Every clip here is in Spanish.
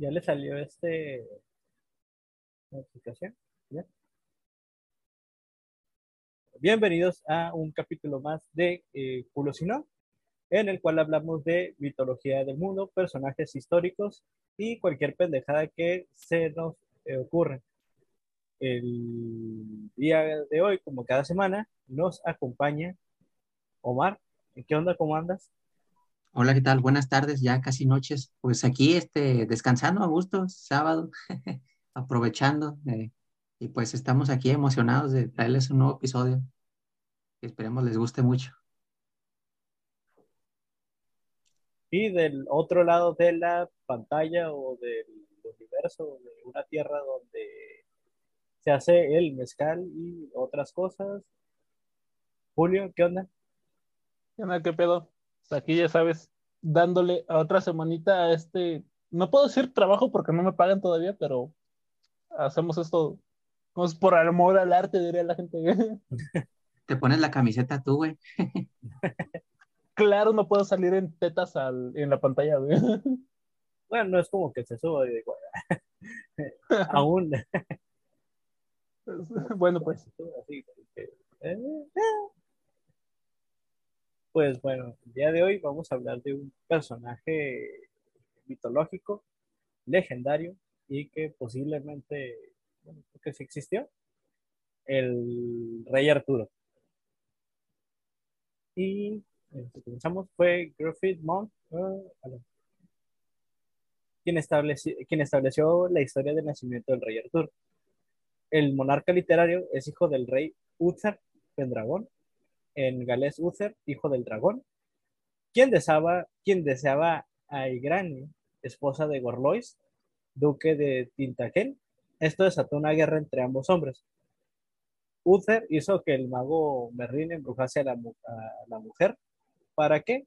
Ya le salió este notificación. Bienvenidos a un capítulo más de eh, Culo Si No, en el cual hablamos de mitología del mundo, personajes históricos y cualquier pendejada que se nos eh, ocurre. El día de hoy, como cada semana, nos acompaña Omar. ¿Qué onda? ¿Cómo andas? Hola, ¿qué tal? Buenas tardes, ya casi noches. Pues aquí este, descansando a gusto, sábado, aprovechando. eh, y pues estamos aquí emocionados de traerles un nuevo episodio. Esperemos les guste mucho. Y del otro lado de la pantalla o del universo, de una tierra donde se hace el mezcal y otras cosas. Julio, ¿qué onda? ¿Qué onda? ¿Qué pedo? Pues aquí ya sabes, dándole a otra semanita a este, no puedo decir trabajo porque no me pagan todavía, pero hacemos esto, como es por amor al arte, diría la gente. Te pones la camiseta tú, güey. claro, no puedo salir en tetas al- en la pantalla, güey. Bueno, no es como que se suba y digo, aún. bueno, pues, eh, Pues bueno, el día de hoy vamos a hablar de un personaje mitológico, legendario y que posiblemente, bueno, creo que sí existió, el rey Arturo. Y eh, si comenzamos fue Griffith Monk, a ver, quien, estableció, quien estableció la historia del nacimiento del rey Arturo. El monarca literario es hijo del rey Uther Pendragón, en galés Uther, hijo del dragón, quien deseaba, quien deseaba a Igrani, esposa de Gorlois, duque de Tintagel. Esto desató una guerra entre ambos hombres. Uther hizo que el mago Merlín embrujase a la, mujer para que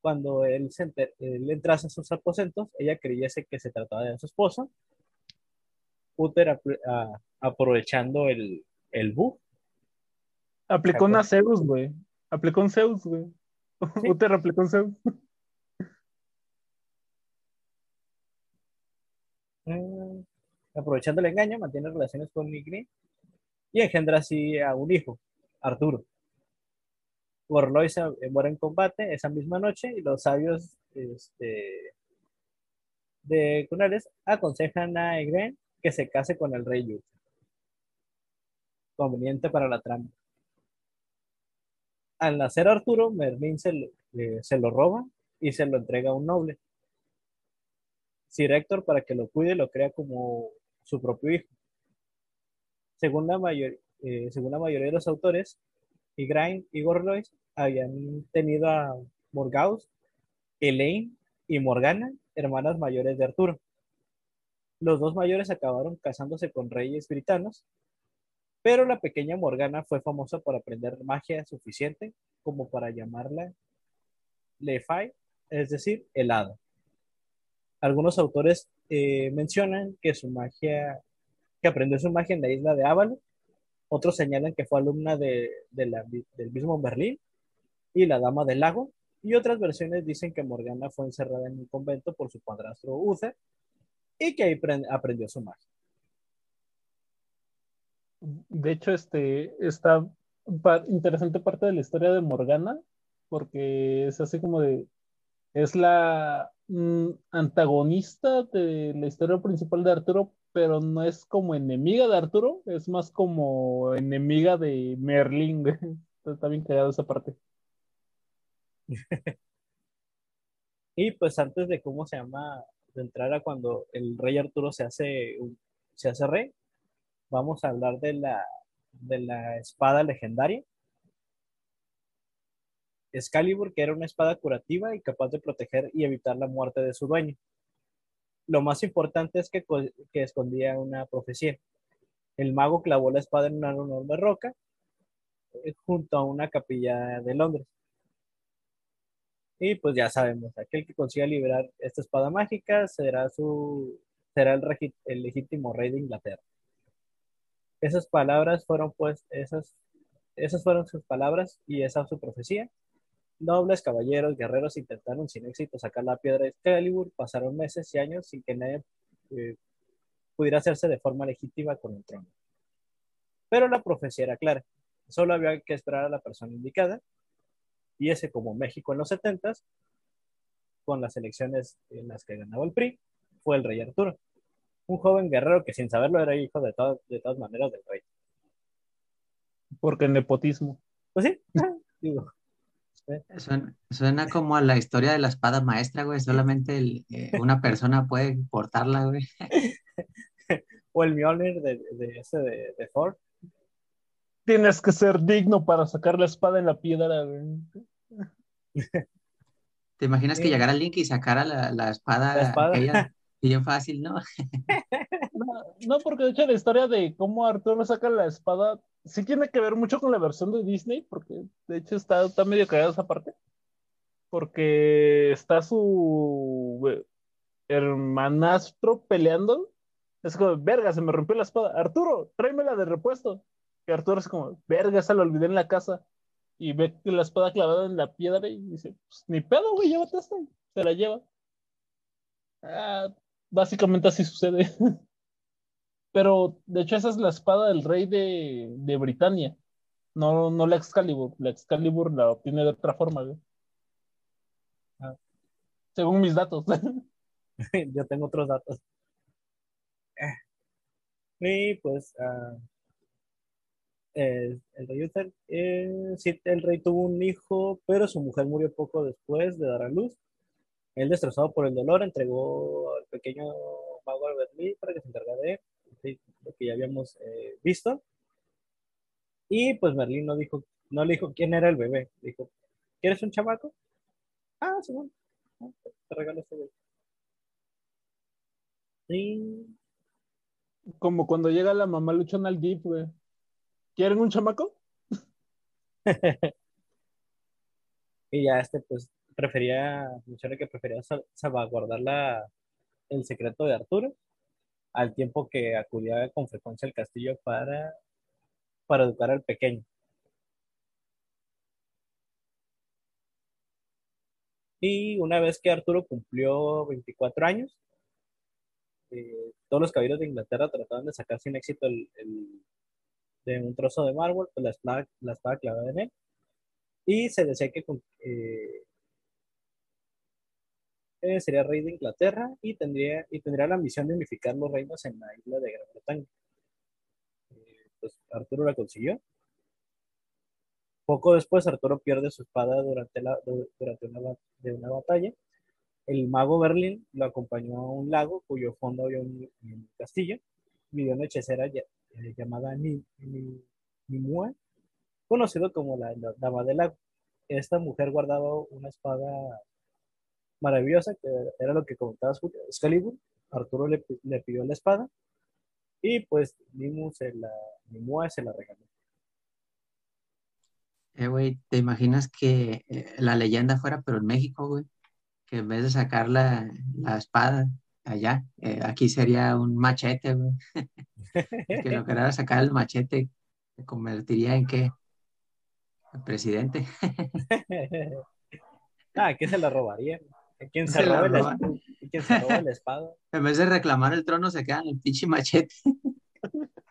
cuando él, se enter- él entrase a sus aposentos, ella creyese que se trataba de su esposo. Uther, aprovechando el, el bug, aplicó una Zeus, güey. Aplicó un Zeus, güey. Sí. Uther aplicó un Zeus. Mm, aprovechando el engaño, mantiene relaciones con Nigri y engendra así a un hijo, Arturo. Gorlois se- eh, muere en combate esa misma noche y los sabios este, de Cunales aconsejan a Egren que se case con el rey Yut. Conveniente para la trama. Al nacer Arturo, Merlín se lo, eh, se lo roba y se lo entrega a un noble. Sir Héctor para que lo cuide lo crea como su propio hijo. Según la, mayor- eh, según la mayoría de los autores, Igraine y Gorlois habían tenido a Morgaus, Elaine y Morgana, hermanas mayores de Arturo. Los dos mayores acabaron casándose con reyes britanos, pero la pequeña Morgana fue famosa por aprender magia suficiente como para llamarla Lefay, es decir, helada. Algunos autores eh, mencionan que su magia, que aprendió su magia en la isla de Ávalo. Otros señalan que fue alumna de, de la- del mismo Berlín y la Dama del Lago. Y otras versiones dicen que Morgana fue encerrada en un convento por su padrastro Uther y que ahí pre- aprendió su magia. De hecho, este está interesante parte de la historia de Morgana, porque es así como de, es la mm, antagonista de la historia principal de Arturo, pero no es como enemiga de Arturo, es más como enemiga de Merlín. Está, bien creada esa parte. Y pues antes de cómo se llama, de entrar a cuando el rey Arturo se hace, se hace rey, vamos a hablar de la, de la espada legendaria. Excalibur, que era una espada curativa y capaz de proteger y evitar la muerte de su dueño. Lo más importante es que, que escondía una profecía. El mago clavó la espada en una enorme roca eh, junto a una capilla de Londres. Y pues ya sabemos, aquel que consiga liberar esta espada mágica será su será el legítimo rey de Inglaterra. Esas palabras fueron pues esas esas fueron sus palabras y esa su profecía. Nobles, caballeros, guerreros intentaron sin éxito sacar la piedra de Excalibur, pasaron meses y años sin que nadie eh, pudiera hacerse de forma legítima con el trono. Pero la profecía era clara, solo había que esperar a la persona indicada, y ese como México en los 70 con las elecciones en las que ganaba el PRI, fue el rey Arturo, un joven guerrero que sin saberlo era hijo de, de todas maneras del rey. Porque el nepotismo. Pues sí, digo. Suena, como a la historia de la espada maestra, güey. Solamente eh, una persona puede portarla, güey. o el Mjolnir de, de ese de, de, Ford. Tienes que ser digno para sacar la espada en la piedra, güey. ¿Te imaginas que llegara Link y sacara la, la espada? La espada. Aquella, bien fácil, ¿no? ¿no? porque de hecho la historia de cómo Arturo saca la espada sí tiene que ver mucho con la versión de Disney, porque de hecho está, está medio cagada esa parte. Porque está su eh, hermanastro peleando. Es como, verga, se me rompió la espada. Arturo, tráemela de repuesto. Y Arturo es como, verga, esa la olvidé en la casa. Y ve la espada clavada en la piedra y dice, pues ni pedo, güey, llévate esta. Se la lleva. Ah, básicamente así sucede. Pero de hecho esa es la espada del rey de, de Britania. No, no la Excalibur. La Excalibur la obtiene de otra forma. Ah. Según mis datos. Yo tengo otros datos. Y pues uh, el, rey Uther, eh, sí, el rey tuvo un hijo, pero su mujer murió poco después de dar a luz. Él, destrozado por el dolor, entregó al pequeño mago Albert para que se encargara de él lo que ya habíamos eh, visto. Y pues Merlín no dijo, no le dijo quién era el bebé. Dijo, ¿quieres un chamaco? Ah, sí, bueno. Te regalo este bebé. Y... Como cuando llega la mamá luchona al GIF, güey. ¿Quieren un chamaco? y ya este, pues, prefería, menciona que prefería salvaguardar la, el secreto de Arturo al tiempo que acudía con frecuencia al castillo para, para educar al pequeño. Y una vez que Arturo cumplió 24 años, eh, todos los caballeros de Inglaterra trataban de sacar sin éxito el, de un trozo de mármol, pues la espada, la espada clavada en él. Y se decía que eh, sería rey de Inglaterra y tendría, y tendría la ambición de unificar los reinos en la isla de Gran Bretaña. Eh, pues Arturo la consiguió. Poco después, Arturo pierde su espada durante, la, durante una, de una batalla. El mago Berlín lo acompañó a un lago cuyo fondo había un, castillo. Vivió una hechicera eh, llamada Nimue, conocido como la, la Dama del Lago. Esta mujer guardaba una espada maravillosa, que era lo que comentabas, Excalibur. Arturo le, pidió la espada y pues Nimu se la, se la regaló. Eh, güey, ¿te imaginas que eh, la leyenda fuera, pero en México, güey? Que en vez de sacar la, espada allá, eh, aquí sería un machete, güey. que lo querara sacar el machete, se convertiría en qué? El presidente. ah, ¿qué se la robaría? ¿Quién se, roba la espada? En vez de reclamar el trono, se quedan el pinche machete.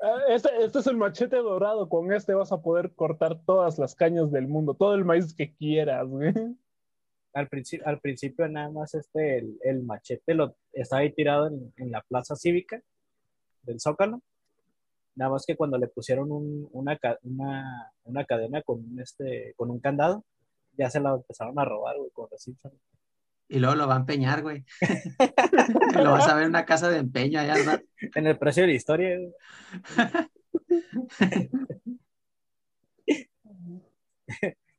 Ah, este, este, es el machete dorado. Con este vas a poder cortar todas las cañas del mundo, todo el maíz que quieras, Al, al principio, nada más este, el, machete lo, estaba ahí tirado en, la plaza cívica del Zócalo. Nada más que cuando le pusieron una, una, cadena con, este, con un candado, ya se lo empezaron a robar, güey, con los Y luego lo va a empeñar, güey. lo vas a ver en una casa de empeño allá, ¿verdad? En el precio de la historia,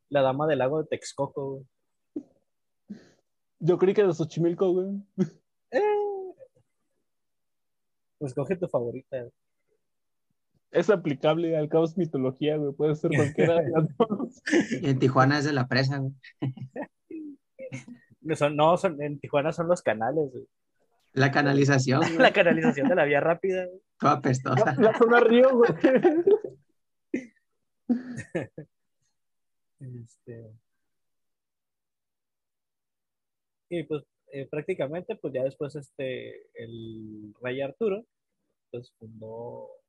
La dama del lago de Texcoco, güey. Yo creí que de Xochimilco, güey. Eh. Pues coge tu favorita. Es aplicable, al caos mitología, güey. Puede ser cualquiera de las dos. Y en Tijuana es de la presa, güey. No, son, no son, en Tijuana son los canales, güey. La canalización. Güey. La canalización de la vía rápida. Güey. Toda apestosa. La, zona río, güey. Este... Y pues eh, prácticamente, pues ya después este, el rey Arturo, pues fundó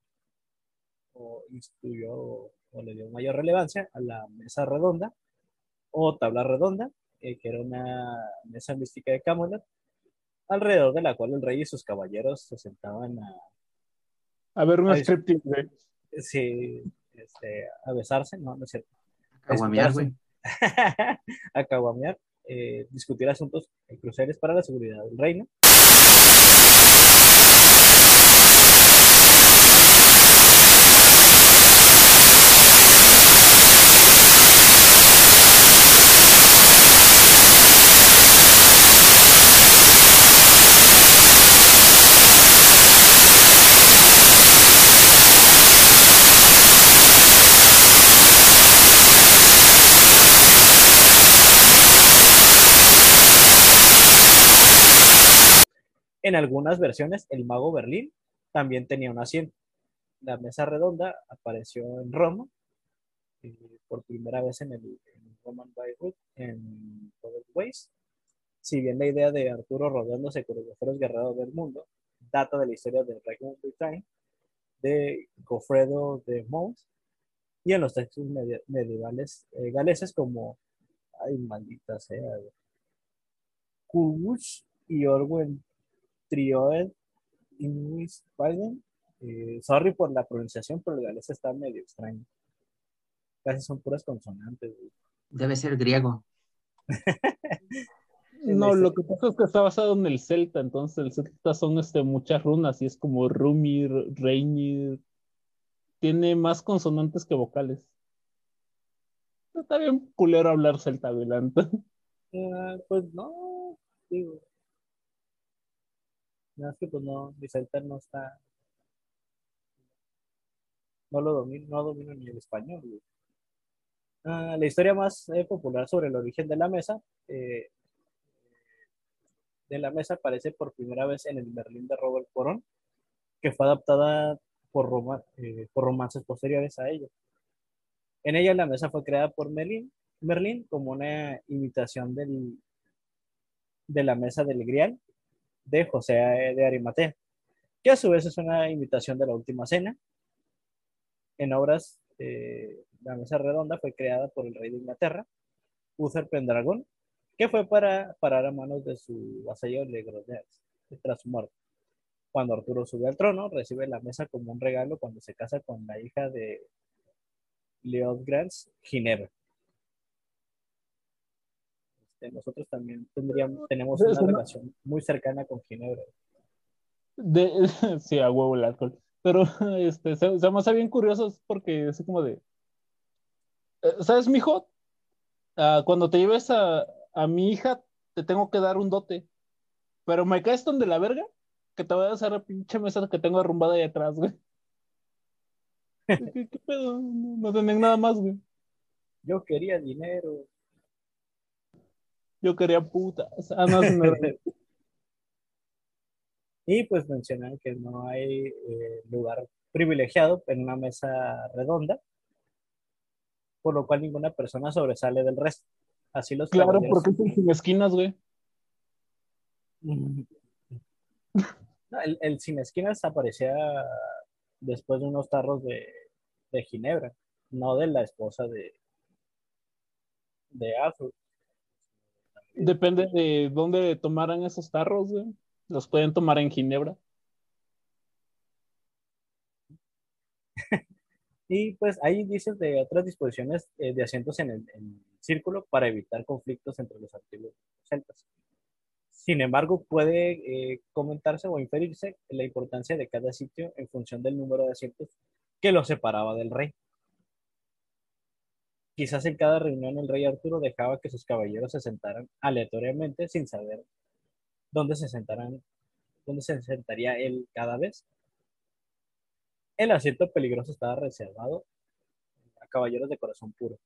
o instituyó o, le dio mayor relevancia a la mesa redonda o tabla redonda, que era una mesa mística de Camelot, alrededor de la cual el rey y sus caballeros se sentaban a... A ver una Ahí- striptease. Sí, este, a besarse, no, no es cierto. Caguamear, güey. a caguamear, eh, discutir asuntos cruciales para la seguridad del reino. En algunas versiones, el mago Berlín también tenía un asiento. La mesa redonda apareció en Roma eh, por primera vez en el, en Roman Bayreuth en Robert Weiss. Si bien la idea de Arturo rodeándose con los mejores guerreros del mundo data de la historia del Reino Britain de Gofredo de Mons y en los textos medievales eh, galeses como, ay, maldita sea, Kulwuch y Orwen Trioed Inuit Biden. Eh, sorry por la pronunciación, pero el galés está medio extraño. Casi son puras consonantes. güey. Debe ser griego. No, lo que pasa es que está basado en el celta, entonces el celta son este, muchas runas y es como Rumir, Reynir. Tiene más consonantes que vocales. Está bien culero hablar celta adelante. Ah, pues no, digo. Nada que pues no, mi no está. No lo domino, no domino ni el español. güey. Ah, la historia más eh, popular sobre el origen de la mesa eh, de la mesa aparece por primera vez en el Berlín de Robert Corón, que fue adaptada por, Roma- eh, por romances posteriores a ella. En ella la mesa fue creada por Merlín, Merlín como una imitación del, de la mesa del Grial de José de Arimatea, que a su vez es una imitación de la Última Cena. En obras, la mesa redonda fue creada por el rey de Inglaterra, Uther Pendragon, que fue para parar a manos de su vasallo Legrodez tras su muerte. Cuando Arturo sube al trono, recibe la mesa como un regalo cuando se casa con la hija de Leodgrans, Ginebra. Este, nosotros también tendríamos, tenemos una una- relación muy cercana con Ginebra. De, sí, a huevo el alcohol. Pero este, se, se me hace bien curioso es porque es como de. eh, ¿Sabes, mijo? Ah, cuando te lleves a, a mi hija, te tengo que dar un dote. Pero me caes donde la verga, que te voy a hacer la pinche mesa que tengo arrumbada ahí atrás, güey. ¿Qué, qué pedo? No, no tienen nada más, güey. Yo quería dinero. Yo quería putas. Ah, no, eso no era- Y pues mencionan que no hay eh, lugar privilegiado en una mesa redonda, por lo cual ninguna persona sobresale del resto. Así los Claro, porque es el sin esquinas, güey. No, el, el sin esquinas aparecía después de unos tarros de, de Ginebra, no de la esposa de, de Arthur. Depende de dónde tomaran esos tarros, güey. Los pueden tomar en Ginebra. Y pues hay indicios de otras disposiciones eh, de asientos en el, círculo para evitar conflictos entre los antiguos celtas. Sin embargo, puede eh, comentarse o inferirse la importancia de cada sitio en función del número de asientos que lo separaba del rey. Quizás en cada reunión el rey Arturo dejaba que sus caballeros se sentaran aleatoriamente sin saber dónde se sentarán, dónde se sentaría él cada vez. El asiento peligroso estaba reservado a caballeros de corazón puro.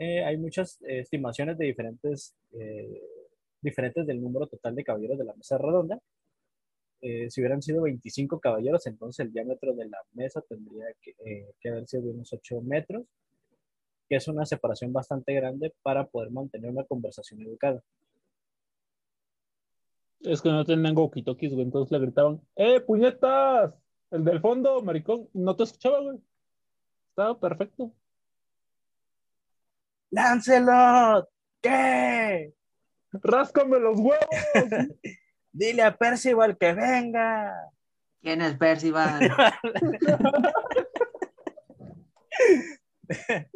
Eh, hay muchas estimaciones de diferentes, eh, diferentes del número total de caballeros de la mesa redonda. Eh, si hubieran sido 25 caballeros, entonces el diámetro de la mesa tendría que, eh, que haber sido de unos 8 metros, que es una separación bastante grande para poder mantener una conversación educada. Es que no tenían walkie-talkies, güey, entonces le gritaban, ¡eh, puñetas! El del fondo, maricón, no te escuchaba, güey. Estaba perfecto. ¡Lancelot! ¿Qué? ¡Ráscame los huevos! Dile a Percival que venga. ¿Quién es Percival?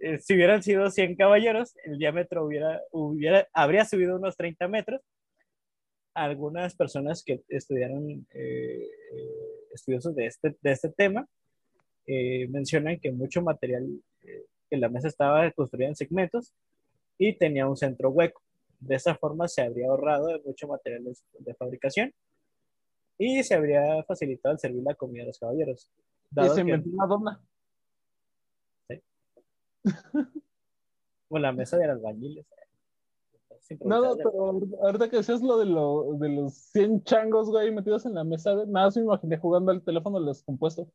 Eh, si hubieran sido 100 caballeros, el diámetro hubiera, hubiera, habría subido unos 30 metros. Algunas personas que estudiaron eh, eh, estudiosos de este, de este tema eh, mencionan que mucho material, eh, que la mesa estaba construida en segmentos y tenía un centro hueco. De esa forma se habría ahorrado mucho material de, de fabricación y se habría facilitado el servir la comida a los caballeros. y se inventó una dona. o la mesa de los albañiles. Es No, no, pero ahorita- que decías lo de, lo, de los 100 changos, güey, metidos en la mesa, nada, más me imaginé jugando al teléfono descompuesto.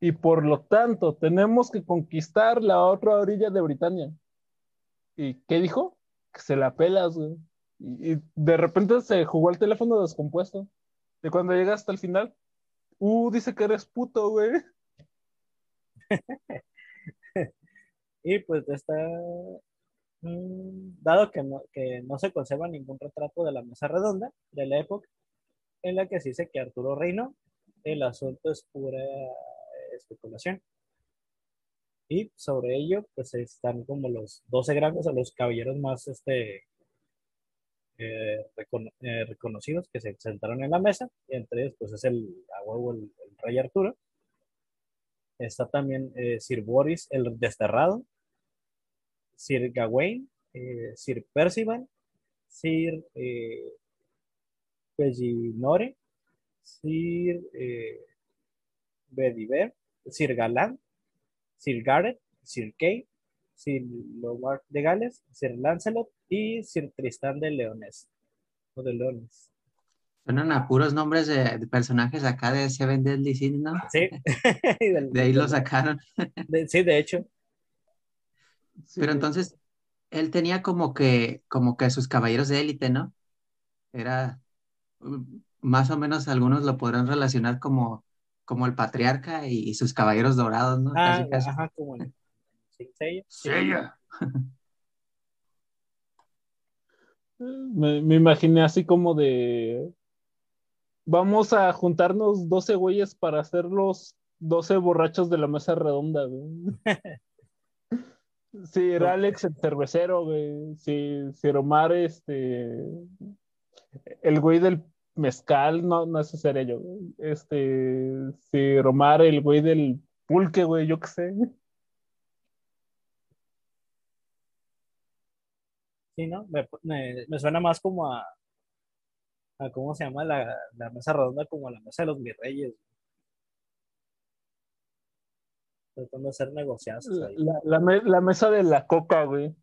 Y por lo tanto, tenemos que conquistar la otra orilla de Britania. ¿Y qué dijo? Que se la pelas, güey. Y, de repente se jugó el teléfono descompuesto. Y cuando llega hasta el final, uh, dice que eres puto, güey. Y pues está, mm, dado que no, que no se conserva ningún retrato de la mesa redonda de la época, en la que se dice que Arturo reinó, el asunto es pura especulación. Y sobre ello, pues están como los 12 grandes o los caballeros más este, eh, eh, reconocidos que se sentaron en la mesa. Y entre ellos, pues es el, rey Arturo. Está también eh, Sir Boris el Desterrado, Sir Gawain, Sir Percival, Sir Pellinore, Sir Bedivere, Sir Galán, Sir Gareth, Sir Kay, Sir Lomar de Gales, Sir Lancelot y Sir Tristán de Leones. O de Leones. Suenan a puros nombres de, de personajes acá de Seven Deadly Sins, ¿no? Sí, del- De ahí lo sacaron. de- sí, de hecho. Sí, Pero entonces, él tenía como que, como que sus caballeros de élite, ¿no? Era, mm, más o menos algunos lo podrán relacionar como, como el patriarca y, y sus caballeros dorados, ¿no? Ah, Casi, casi. ajá, como Seiya. Seiya. Me, me imaginé así como de. Vamos a juntarnos 12 güeyes para hacer los 12 borrachos de la mesa redonda, güey. Sí, era Alex el cervecero, güey. Sí, Sir Omar, este. El güey del mezcal, no, no es sería yo. Este. Sir Omar, el güey del pulque, güey, yo qué sé. Sí, ¿no? Me, me- me suena más como a, a ¿cómo se llama? La, la mesa redonda, como a la mesa de los virreyes. Tratando de hacer negociazos ahí. La, la me- la mesa de la coca, güey.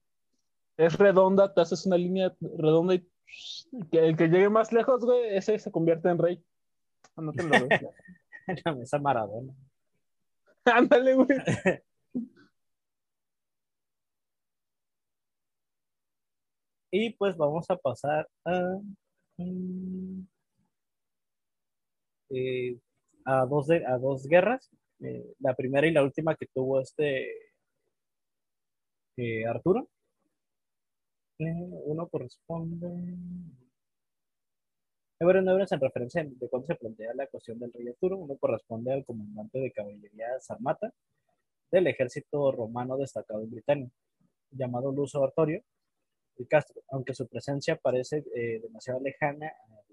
Es redonda, te haces una línea redonda y que el que llegue más lejos, güey, ese se convierte en rey. Anótenlo, güey. la mesa Maradona. Ándale, güey. Y pues vamos a pasar a, mm, eh, a, dos, de- a dos guerras. Eh, la primera y la última que tuvo este eh, Arturo. Eh, uno corresponde. Hebreos Negros en referencia de cuando se plantea la cuestión del rey Arturo. Uno corresponde al comandante de caballería Sarmata del ejército romano destacado en Britania, llamado Luso Artorio y Castro, aunque su presencia parece eh, demasiado lejana al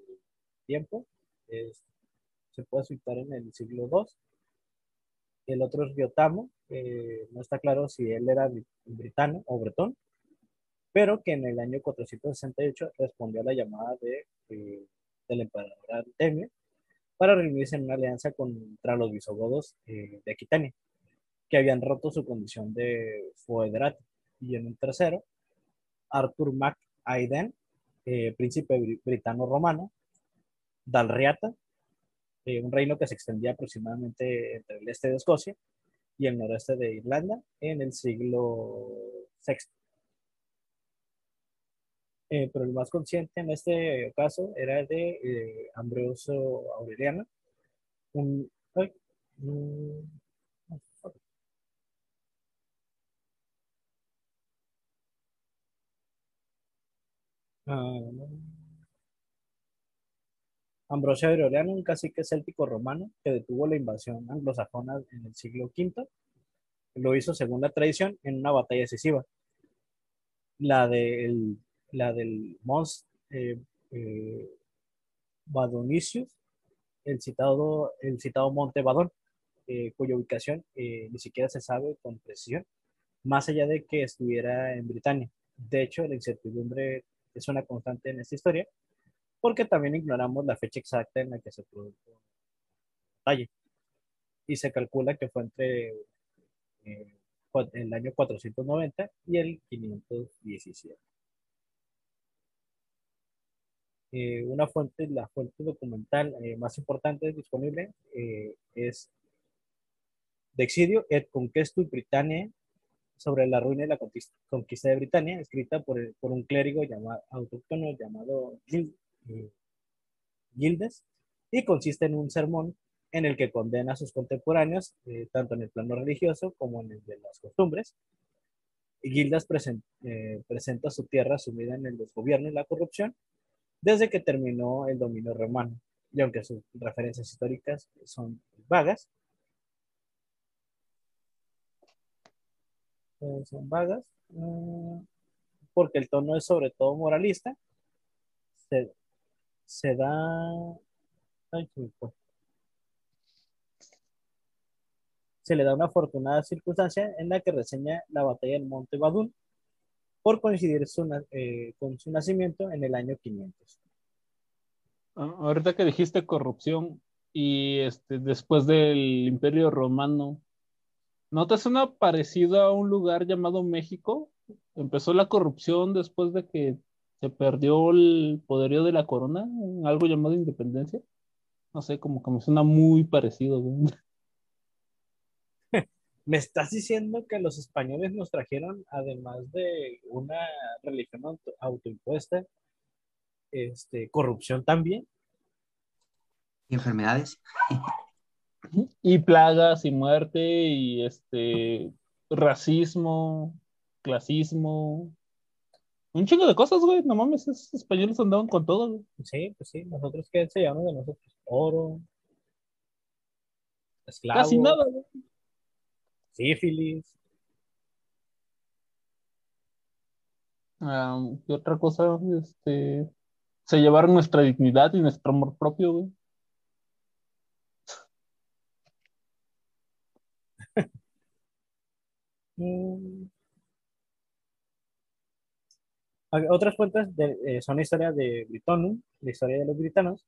tiempo, se puede situar en el siglo II. El otro es Riotamo, eh, no está claro si él era bri- britano o bretón, pero que en el año 468 respondió a la llamada de, eh, del emperador Artemio para reunirse en una alianza contra los visigodos eh, de Aquitania, que habían roto su condición de foederati. Y en un tercero, Arthur Mac Aiden, eh, príncipe bri- britano-romano, Dalriata, un reino que se extendía aproximadamente entre el este de Escocia y el noreste de Irlanda en el siglo VI. Eh, pero el más consciente en este caso era de eh, Ambrosio Aureliano, ah, Ambrosio Aureliano, un cacique céltico romano que detuvo la invasión anglosajona en el siglo V, lo hizo según la tradición en una batalla decisiva, la del, la del Mons eh, eh, Badonicius, el citado, el citado Monte Badón, eh, cuya ubicación ni siquiera se sabe con precisión, más allá de que estuviera en Britania. De hecho, la incertidumbre es una constante en esta historia, porque también ignoramos la fecha exacta en la que se produjo la batalla. Y se calcula que fue entre eh, el año 490 y el 517. Eh, una fuente, la fuente documental eh, más importante disponible es Dexidio et Conquestus Britanniae sobre la ruina y la conquista de Britania, escrita por, por un clérigo llamado, autóctono llamado Gildes, y consiste en un sermón en el que condena a sus contemporáneos, eh, tanto en el plano religioso como en el de las costumbres. Gildas eh, presenta su tierra sumida en el desgobierno y la corrupción desde que terminó el dominio romano, y aunque sus referencias históricas son vagas, eh, son vagas, porque el tono es sobre todo moralista, se, da... se le da una afortunada circunstancia en la que reseña la batalla del Monte Badún por coincidir eh, con su nacimiento en el año 500. Ah, ahorita que dijiste corrupción y este, después del Imperio Romano, ¿no te suena parecido a un lugar llamado México? Empezó la corrupción después de que se perdió el poderío de la corona, algo llamado independencia. No sé, como que me suena muy parecido. ¿Me estás diciendo que los españoles nos trajeron, además de una religión autoimpuesta, este, corrupción también? ¿Y enfermedades? y plagas y muerte y este racismo, clasismo, un chingo de cosas, güey. No mames, esos españoles andaban con todo, güey. Sí, pues sí. Nosotros, ¿qué enseñamos de nosotros? Oro. Esclavos. Casi nada, güey. Sífilis. Ah, ¿Qué otra cosa? Este. Se llevaron nuestra dignidad y nuestro amor propio, güey. Mm. Otras fuentes eh, son la historia de Britonum, la historia de los britanos,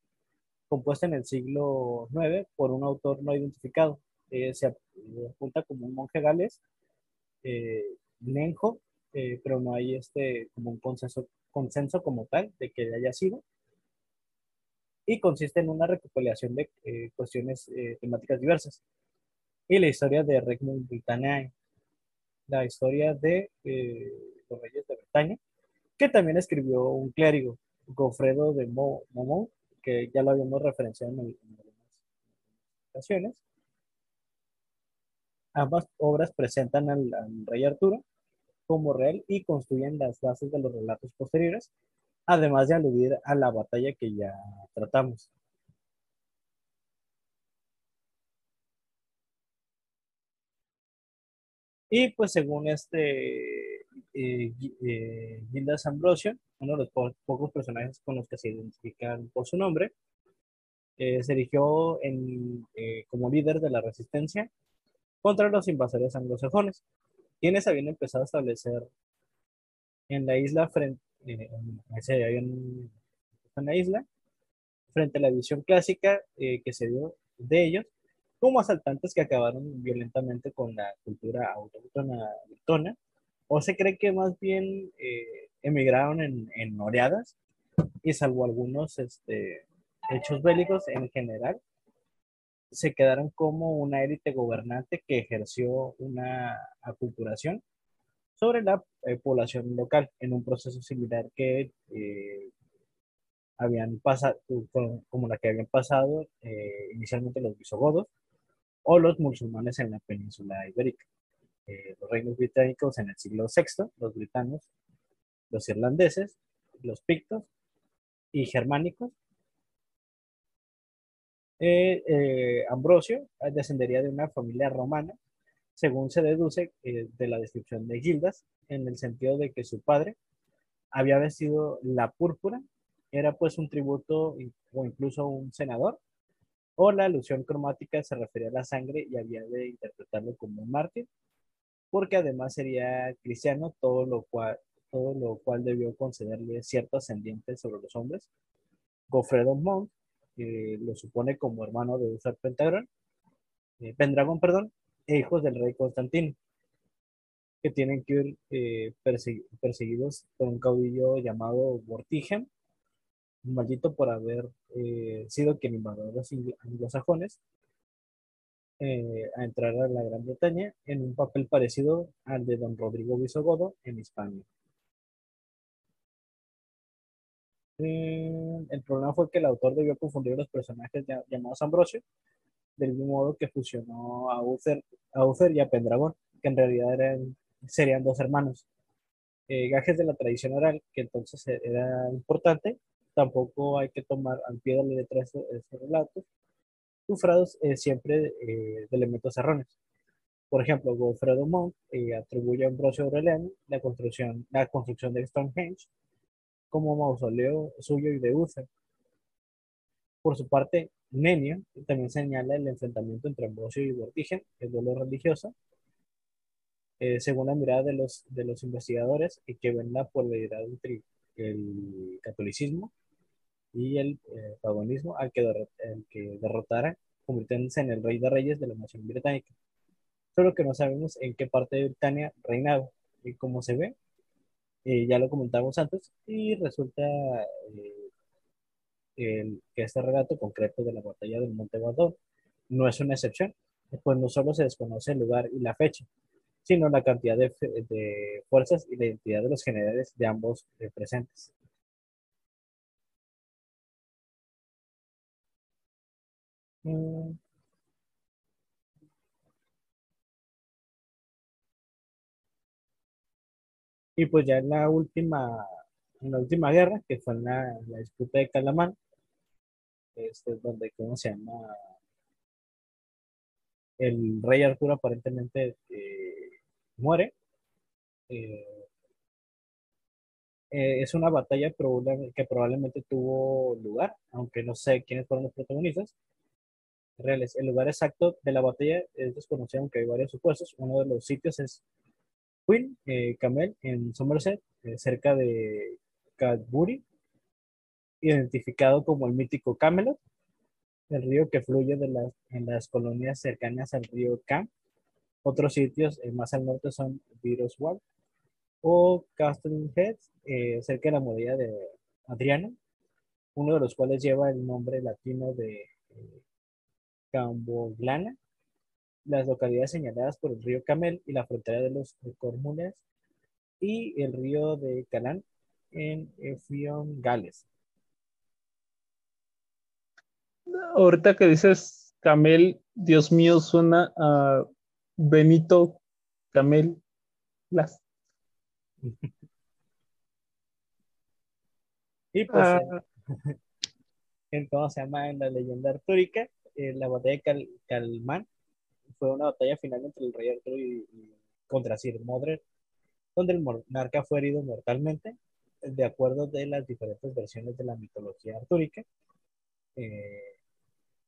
compuesta en el siglo IX por un autor no identificado. Eh, se apunta como un monje galés, eh, Nenjo, eh, pero no hay este, como un consenso, consenso como tal de que haya sido. Y consiste en una recopilación de cuestiones temáticas diversas. Y la historia de Regnum Britanniae, la historia de los reyes de Bretaña, que también escribió un clérigo, Gofredo de Momo, que ya lo habíamos referenciado en, algunas ocasiones. Ambas obras presentan al, rey Arturo como real y construyen las bases de los relatos posteriores, además de aludir a la batalla que ya tratamos. Y pues según este eh, eh, Gildas Ambrosio, uno de los pocos personajes con los que se identifican por su nombre, eh, se erigió en, como líder de la resistencia contra los invasores anglosajones, quienes habían empezado a establecer en la isla frente, en, en la isla frente a la visión clásica que se dio de ellos como asaltantes que acabaron violentamente con la cultura autóctona britona o se cree que más bien eh, emigraron en, en y salvo algunos este, hechos bélicos en general, se quedaron como una élite gobernante que ejerció una aculturación sobre la eh, población local en un proceso similar que eh, habían pasado, como la que habían pasado eh, inicialmente los visigodos o los musulmanes en la península ibérica. los reinos británicos en el siglo VI, los britanos, los irlandeses, los pictos y germánicos. Ambrosio descendería de una familia romana según se deduce eh, de la descripción de Gildas, en el sentido de que su padre había vestido la púrpura, era pues un tributo o incluso un senador, o la alusión cromática se refería a la sangre y había de interpretarlo como un mártir, porque además sería cristiano, todo lo cual, debió concederle cierto ascendiente sobre los hombres. Gofredo Montt lo supone como hermano de Usar Pentagon, eh, Pendragon, perdón, e hijos del rey Constantino, que tienen que ir eh, perseguidos por un caudillo llamado Vortigem, maldito por haber eh, sido quien invadió a los anglosajones eh, a entrar a la Gran Bretaña en un papel parecido al de don Rodrigo Visogodo en Hispania. El problema fue que el autor debió confundir los personajes llamados Ambrosio del mismo modo que fusionó a Uther, a Uther y a Pendragon, que en realidad eran, serían dos hermanos. Eh, gajes de la tradición oral, que entonces e, era importante, tampoco hay que tomar al pie de la letra esos, relatos, sufrados eh, siempre eh, de elementos erróneos. Por ejemplo, Godfredo Monk atribuye a Ambrosio Aureliano la construcción, la construcción de Stonehenge como mausoleo suyo y de Uther. Por su parte, Nenio también señala el enfrentamiento entre Ambrosio y Vortigen, el duelo religioso, eh, según la mirada de los, de los investigadores y que ven la polaridad entre el catolicismo y el eh, paganismo al que, el que derrotara, convirtiéndose en el rey de reyes de la nación británica. Solo que no sabemos en qué parte de Britania reinaba y cómo se ve, eh, ya lo comentamos antes, y resulta que este relato concreto de la batalla del Monte Guadón no es una excepción, pues no solo se desconoce el lugar y la fecha, sino la cantidad de, de fuerzas y la identidad de los generales de ambos eh, presentes. Mm. Y pues ya en la última, la última guerra, que fue en la, la disputa de Calamán, este, donde, ¿cómo se llama? El rey Arturo aparentemente eh, muere. Eh, eh, es una batalla que probablemente tuvo lugar, aunque no sé quiénes fueron los protagonistas reales. El lugar exacto de la batalla es desconocido, aunque hay varios supuestos. Uno de los sitios es Queen, Camel, en Somerset, cerca de Cadbury, identificado como el mítico Camelot, el río que fluye en las colonias cercanas al río Cam. Otros sitios eh, más al norte son Viroswald o Castle Head, eh, cerca de la muralla de Adriano, uno de los cuales lleva el nombre latino de eh, Camboglana. Las localidades señaladas por el río Camel y la frontera de los Cormules y el río de Calán en Fion, Gales ahorita que dices Camel, Dios mío, suena a Benito Camel Las. Y pues, ah. entonces se llama en la leyenda artúrica, la batalla de Calmán fue una batalla final entre el rey Arturo y, contra Sir Modred, donde el monarca fue herido mortalmente, de acuerdo de las diferentes versiones de la mitología artúrica. Eh,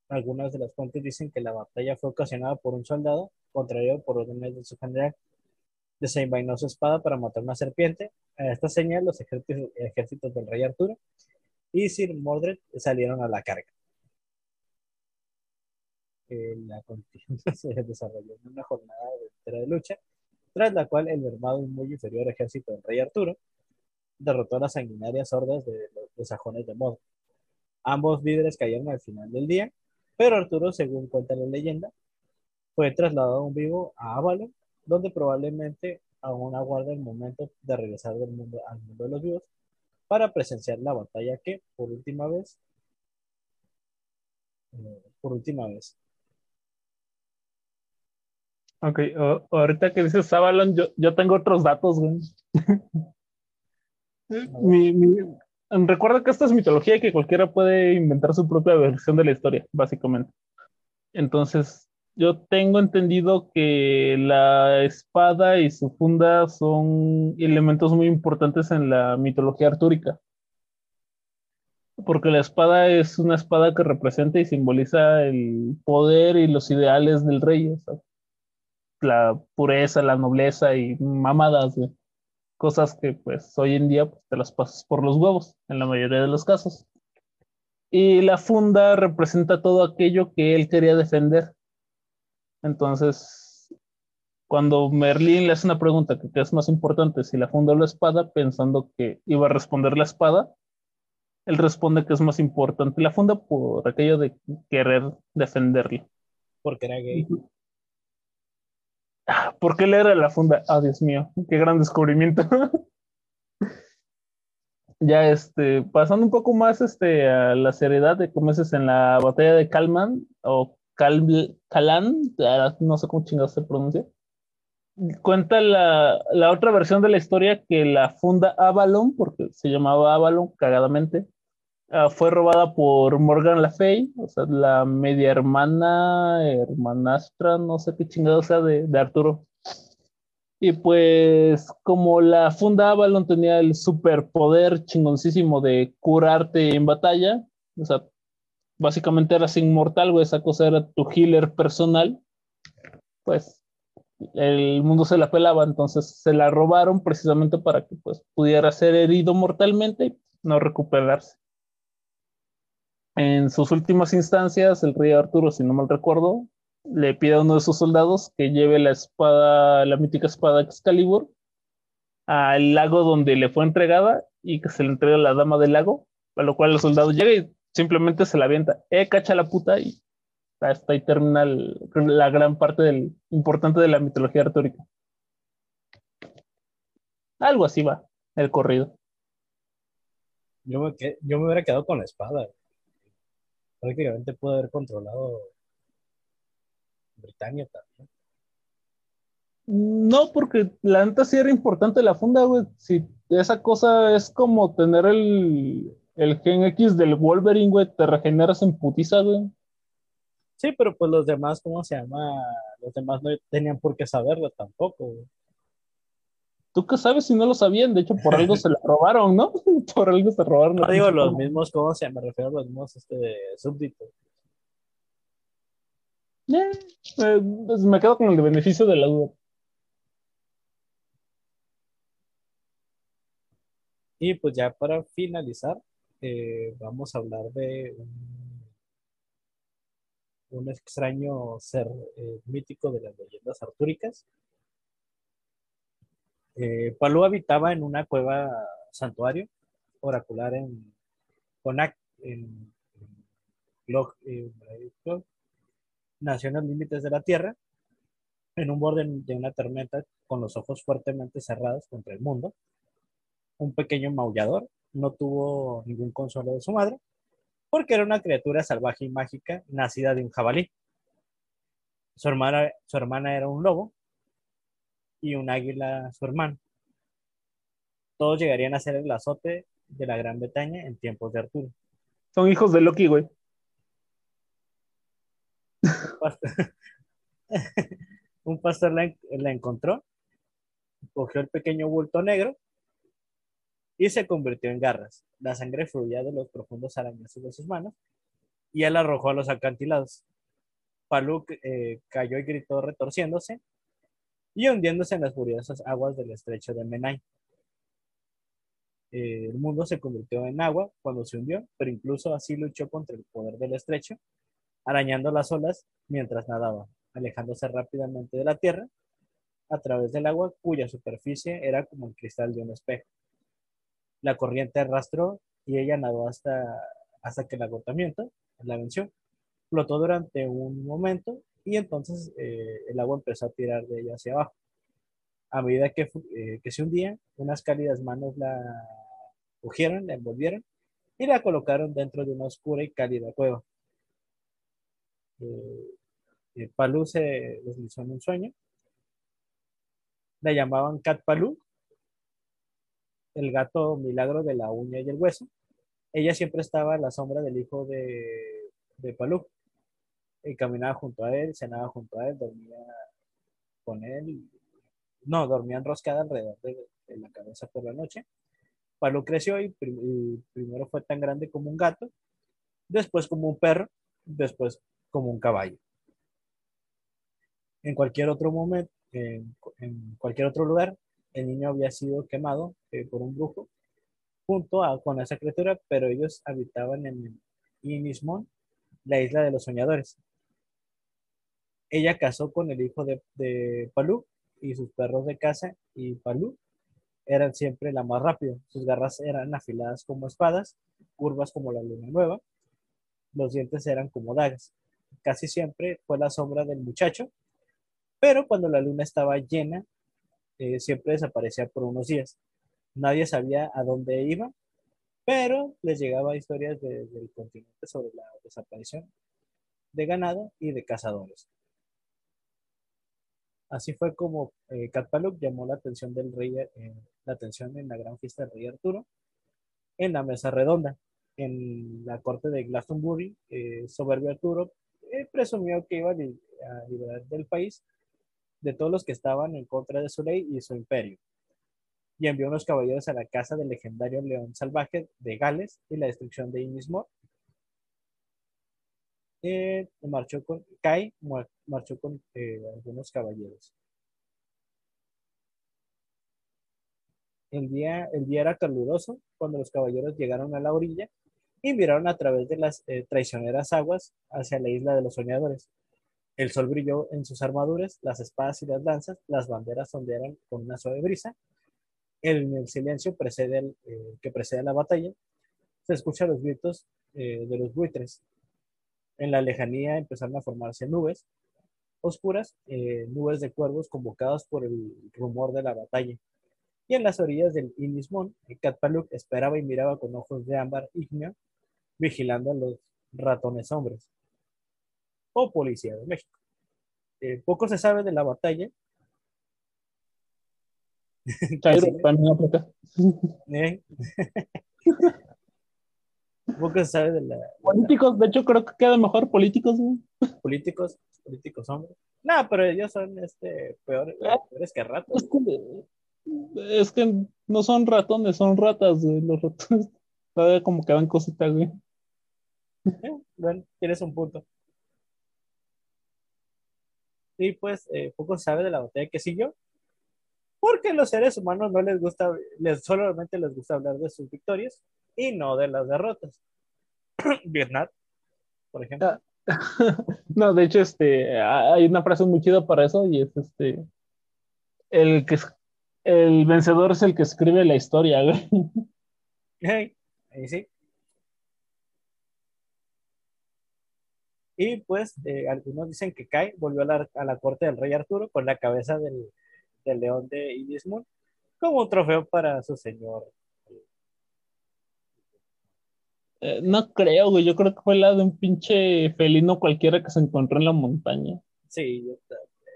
algunas de las fuentes dicen que la batalla fue ocasionada por un soldado, contrario por órdenes de su general, desenvainó su espada para matar una serpiente. A esta señal, los ejércitos, del rey Arturo y Sir Mordred salieron a la carga. La contienda se desarrolló en una jornada de lucha, tras la cual el armado y muy inferior ejército del rey Arturo derrotó a las sanguinarias hordas de los sajones de Mod. Ambos líderes cayeron al final del día pero Arturo, según cuenta la leyenda, fue trasladado a vivo a Avalon, donde probablemente aún aguarda el momento de regresar del mundo al mundo de los vivos para presenciar la batalla que, por última vez, eh, por última vez. Ok, ahorita que dices Avalon, yo, yo tengo otros datos, güey. mi, recuerda que esta es mitología y que cualquiera puede inventar su propia versión de la historia, básicamente. Entonces, yo tengo entendido que la espada y su funda son elementos muy importantes en la mitología artúrica. Porque la espada es una espada que representa y simboliza el poder y los ideales del rey. La pureza, la nobleza y mamadas, cosas que pues hoy en día pues, te las pasas por los huevos en la mayoría de los casos. Y la funda representa todo aquello que él quería defender entonces, cuando Merlín le hace una pregunta que es más importante, si la funda o la espada, pensando que iba a responder la espada, él responde que es más importante la funda por aquello de querer defenderla. Porque era gay. ¿Por qué le era la funda? Ah, Dios mío, qué gran descubrimiento. ya este, pasando un poco más este, a la seriedad de cómo es en la batalla de Kalman o Calan, no sé cómo chingados se pronuncia, cuenta la, la, otra versión de la historia que la funda Avalon, porque se llamaba Avalon cagadamente, uh, fue robada por Morgan La Fey, o sea, la media hermana, hermanastra, no sé qué chingado sea de, de Arturo. Y pues como la funda Avalon tenía el superpoder chingoncísimo de curarte en batalla, o sea, básicamente eras inmortal, güey, esa cosa era tu healer personal, pues el mundo se la pelaba, entonces se la robaron precisamente para que pues pudiera ser herido mortalmente y no recuperarse. En sus últimas instancias, el rey Arturo, si no mal recuerdo, le pide a uno de sus soldados que lleve la espada, la mítica espada Excalibur, al lago donde le fue entregada y que se le entregue a la dama del lago, a lo cual el soldado llega y simplemente se la avienta, eh, cacha la puta y hasta ahí termina la gran parte del importante de la mitología artúrica. Algo así va, el corrido. Yo me, yo me hubiera quedado con la espada. Prácticamente pudo haber controlado Britannia también. No, porque la neta sí era importante la funda, güey. Si esa cosa es como tener el, el gen X del Wolverine, güey, te regeneras en putiza, güey. Sí, pero pues los demás, ¿cómo se llama? Los demás no tenían por qué saberlo tampoco, güey. ¿Tú qué sabes si no lo sabían? De hecho, por algo se la robaron, ¿no? Por algo se robaron. No digo los mismos, ¿cómo se? Me refiero a los mismos este, súbditos. Eh, eh, pues me quedo con el beneficio de la duda. Y pues ya para finalizar, eh, vamos a hablar de un, extraño ser mítico de las leyendas artúricas. Palú habitaba en una cueva santuario oracular en Conac, en, nació en los límites de la tierra, en un borde de una tormenta con los ojos fuertemente cerrados contra el mundo, un pequeño maullador no tuvo ningún consuelo de su madre, porque era una criatura salvaje y mágica nacida de un jabalí. Su hermana, su hermana era un lobo y un águila su hermano. Todos llegarían a ser el azote de la Gran Bretaña en tiempos de Arturo. Son hijos de Loki, güey. un pastor la, la encontró, cogió el pequeño bulto negro y se convirtió en garras. La sangre fluía de los profundos arañazos de sus manos y él arrojó a los acantilados. Paluk eh, cayó y gritó retorciéndose y hundiéndose en las furiosas aguas del estrecho de Menai. Eh, el mundo se convirtió en agua cuando se hundió, pero incluso así luchó contra el poder del estrecho, arañando las olas mientras nadaba, alejándose rápidamente de la tierra a través del agua cuya superficie era como el cristal de un espejo. La corriente arrastró y ella nadó hasta, hasta que el agotamiento la venció. Flotó durante un momento y entonces eh, el agua empezó a tirar de ella hacia abajo. A medida que, eh, que se hundía, unas cálidas manos la cogieron, la envolvieron y la colocaron dentro de una oscura y cálida cueva. Eh, eh, Palú se deslizó en un sueño. La llamaban Cat Palú, el gato milagro de la uña y el hueso. Ella siempre estaba a la sombra del hijo de, de Palú. Y caminaba junto a él, cenaba junto a él, dormía con él. No, dormía enroscada alrededor de, de la cabeza por la noche. Palú creció y, primero fue tan grande como un gato, después como un perro, después como un caballo. En cualquier otro momento, en, cualquier otro lugar, el niño había sido quemado eh, por un brujo junto a, con esa criatura, pero ellos habitaban en Inismón, la isla de los soñadores. Ella casó con el hijo de, de Palú y sus perros de casa y Palú eran siempre la más rápida. Sus garras eran afiladas como espadas, curvas como la luna nueva. Los dientes eran como dagas. Casi siempre fue la sombra del muchacho, pero cuando la luna estaba llena, eh, siempre desaparecía por unos días. Nadie sabía a dónde iba, pero les llegaba historias del continente sobre la desaparición de ganado y de cazadores. Así fue como eh, llamó la atención del rey, eh, la atención en la gran fiesta del rey Arturo, en la mesa redonda, en la corte de Glastonbury, eh, soberbio Arturo eh, presumió que iba a, liberar del país de todos los que estaban en contra de su ley y su imperio, y envió unos caballeros a la casa del legendario león salvaje de Gales y la destrucción de Inismore, eh, marchó con Kai, marchó con eh, algunos caballeros. El día, el día era caluroso cuando los caballeros llegaron a la orilla y miraron a través de las eh, traicioneras aguas hacia la isla de los soñadores. El sol brilló en sus armaduras, las espadas y las lanzas, las banderas ondearon con una suave brisa. En el silencio precede que precede la batalla, se escuchan los gritos de los buitres, en la lejanía empezaron a formarse nubes oscuras, eh, nubes de cuervos convocados por el rumor de la batalla. Y en las orillas del Indismón, Catpaluk esperaba y miraba con ojos de ámbar ígneo, vigilando a los ratones hombres. O policía de México. Eh, poco se sabe de la batalla. ¿Eh? Poco se sabe de la. Políticos, de hecho, creo que queda mejor políticos. Políticos, políticos hombres. No, pero ellos son este, peores, ah, peores que ratos. Es que, no son ratones, son ratas, Los ratones todavía como que dan cositas, güey. Bueno, tienes un punto. Y pues eh, poco se sabe de la batalla que siguió, porque los seres humanos no les gusta, les solamente les gusta hablar de sus victorias y no de las derrotas. Vietnam, por ejemplo. Ah, no, de hecho, este, hay una frase muy chida para eso y es este, el que el vencedor es el que escribe la historia, ahí sí. Y pues eh, algunos dicen que Kai volvió a la, a la, corte del rey Arturo con la cabeza del, del león de Idismund como un trofeo para su señor eh, no creo, güey. Yo creo que fue la de un pinche felino cualquiera que se encontró en la montaña. Sí,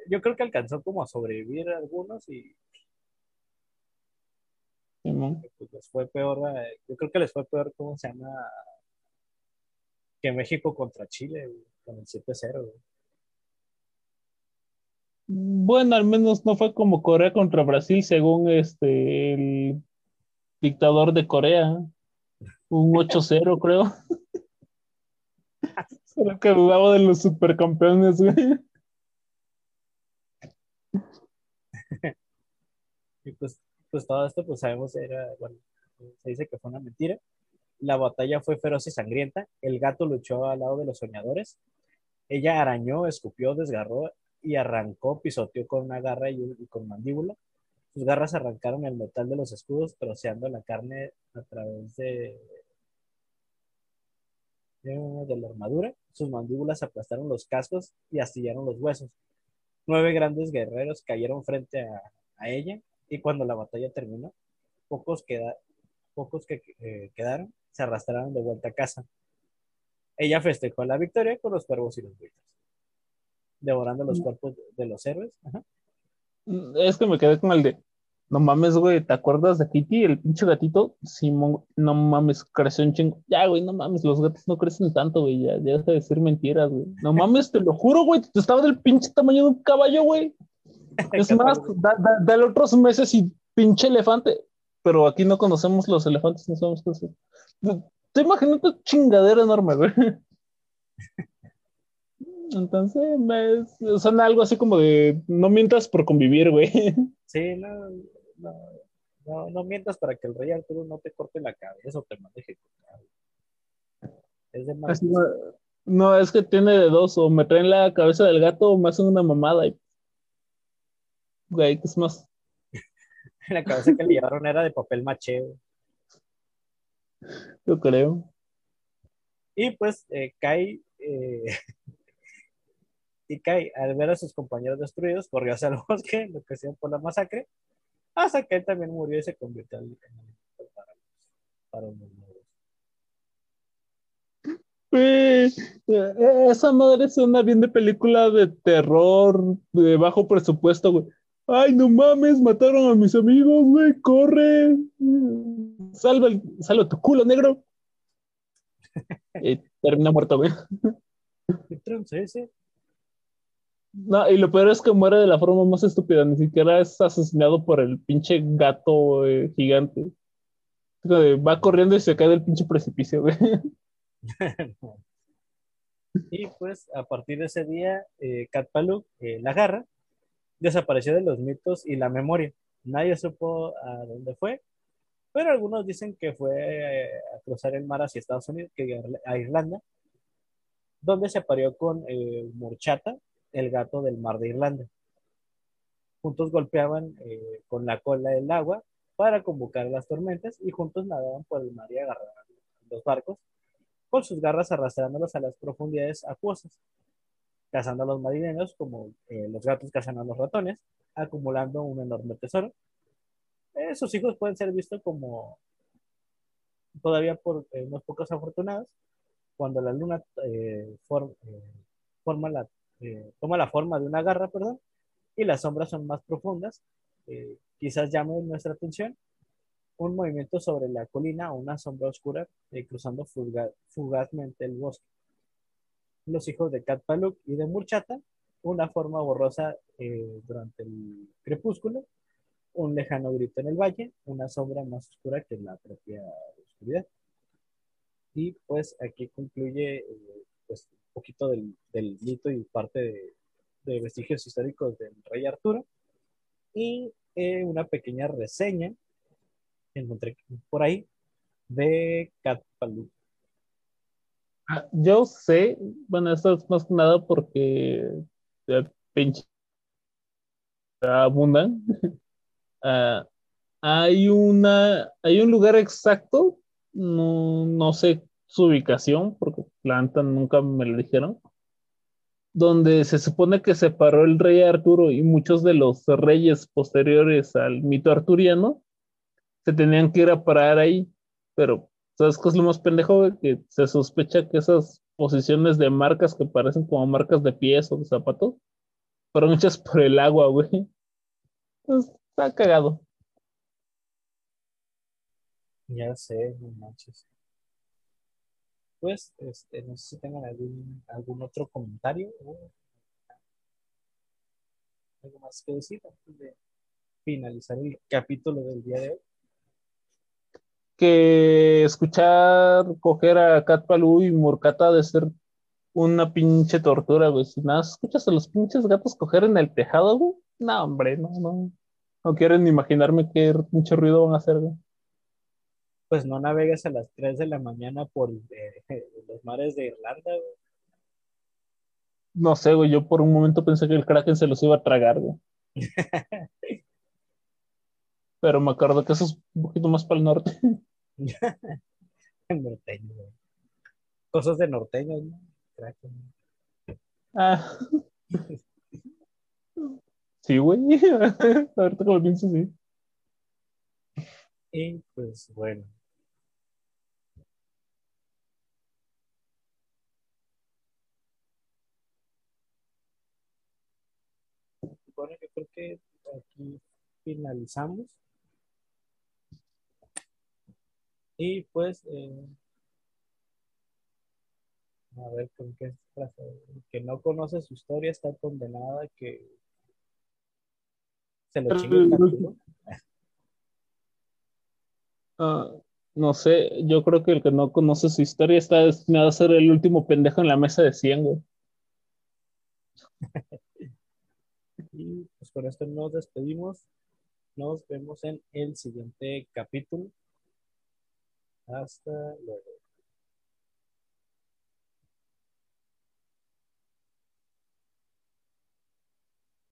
yo, creo que alcanzó como a sobrevivir algunos y. pues les fue peor. Eh, yo creo que les fue peor, ¿cómo se llama? Que México contra Chile, con el 7-0. Bueno, al menos no fue como Corea contra Brasil, según este el dictador de Corea un 8-0, creo. Solo que dudaba de los supercampeones, güey. Y pues, pues todo esto, pues sabemos, era, bueno, se dice que fue una mentira. La batalla fue feroz y sangrienta. El gato luchó al lado de los soñadores. Ella arañó, escupió, desgarró y arrancó, pisoteó con una garra y, con mandíbula. Sus garras arrancaron el metal de los escudos, troceando la carne a través de, de la armadura, sus mandíbulas aplastaron los cascos y astillaron los huesos. Nueve grandes guerreros cayeron frente a ella y cuando la batalla terminó, pocos, queda, pocos que eh, quedaron se arrastraron de vuelta a casa. Ella festejó la victoria con los cuervos y los buitres, devorando los cuerpos de los héroes. Es que me quedé con el de, no mames, güey, ¿te acuerdas de Kitty, el pinche gatito? Simón, no mames, creció un chingo. Ya, güey, no mames, los gatos no crecen tanto, güey, ya, ya deja de decir mentiras, güey. No mames, te lo juro, güey, estaba del pinche tamaño de un caballo, güey. Es más, da, da, dale otros meses y pinche elefante. Pero aquí no conocemos los elefantes, no sabemos qué hacer. Te imaginas una chingadera enorme, güey. Entonces, me, suena algo así como de no mientas por convivir, güey. Sí, no, no, no, no mientas para que el rey Arturo no te corte la cabeza o te mande ejecutar. Es de mal. No, no, es que tiene de dos, o me traen la cabeza del gato o me hacen una mamada. Y... Güey, ¿qué es más? la cabeza que le llevaron era de papel maché. güey. Yo creo. Y pues eh, Kai, eh, y Kai, al ver a sus compañeros destruidos, corrió hacia el bosque, lo que sea por la masacre, hasta que él también murió y se convirtió en el para, para los eh, esa madre suena bien de película de terror, de bajo presupuesto, güey. Ay, no mames, mataron a mis amigos, güey, corre. Salva, el, salva tu culo, negro. y termina muerto, güey. ¿Qué trance ese? No, y lo peor es que muere de la forma más estúpida, ni siquiera es asesinado por el pinche gato eh, gigante. Va corriendo y se cae del pinche precipicio, güey. y pues a partir de ese día, eh, Cat Paluk, eh, la garra, desapareció de los mitos y la memoria. Nadie supo a dónde fue, pero algunos dicen que fue eh, a cruzar el mar hacia Estados Unidos, que a Irlanda, donde se apareó con eh, Murchata, el gato del mar de Irlanda. Juntos golpeaban eh, con la cola el agua para convocar las tormentas y juntos nadaban por el mar y agarraban los barcos con sus garras arrastrándolos a las profundidades acuosas cazando a los marineros como eh, los gatos cazan a los ratones, acumulando un enorme tesoro. Eh, sus hijos pueden ser vistos como todavía por eh, unos pocos afortunados, cuando la luna eh, for, forma la, toma la forma de una garra, perdón, y las sombras son más profundas, quizás llame nuestra atención un movimiento sobre la colina o una sombra oscura cruzando fugazmente el bosque los hijos de Cat Paluk y de Murchata, una forma borrosa eh, durante el crepúsculo, un lejano grito en el valle, una sombra más oscura que la propia oscuridad. Y pues aquí concluye eh, pues, un poquito del, del, mito y parte de, vestigios históricos del rey Arturo. Y eh, una pequeña reseña encontré por ahí de Cat Paluk. Ah, yo sé, bueno, esto es más que nada porque pinche abundan. uh, hay una, hay un lugar exacto, no, no sé su ubicación, porque Planta nunca me lo dijeron, donde se supone que se paró el rey Arturo y muchos de los reyes posteriores al mito arturiano se tenían que ir a parar ahí, pero ¿Sabes qué es lo más pendejo? Que se sospecha que esas posiciones de marcas que parecen como marcas de pies o de zapatos fueron hechas por el agua, güey. Pues, está cagado. Ya sé, no manches. Pues, este, no sé si tengan algún, algún otro comentario o algo más que decir antes de finalizar el capítulo del día de hoy que escuchar coger a Cat Palú y Murcata de ser una pinche tortura, güey. Si nada, escuchas a los pinches gatos coger en el tejado, güey. No, hombre, no, no. No quieren imaginarme qué pinche ruido van a hacer, güey. Pues no navegues a las 3 de la mañana por eh, los mares de Irlanda, güey. No sé, güey. Yo por un momento pensé que el Kraken se los iba a tragar, güey. Pero me acuerdo que eso es un poquito más para el norte. norteño, Cosas de norteño, ¿no? Ah. Sí, güey. Ahorita que lo pienso, sí. Y pues bueno. Bueno, yo creo que aquí finalizamos. Y pues, eh, a ver, ¿con qué frase? El que no conoce su historia está condenada que se lo chingue. Ah, no sé, yo creo que el que no conoce su historia está destinado a ser el último pendejo en la mesa de 100, güey. Y pues con esto nos despedimos. Nos vemos en el siguiente capítulo. Hasta luego.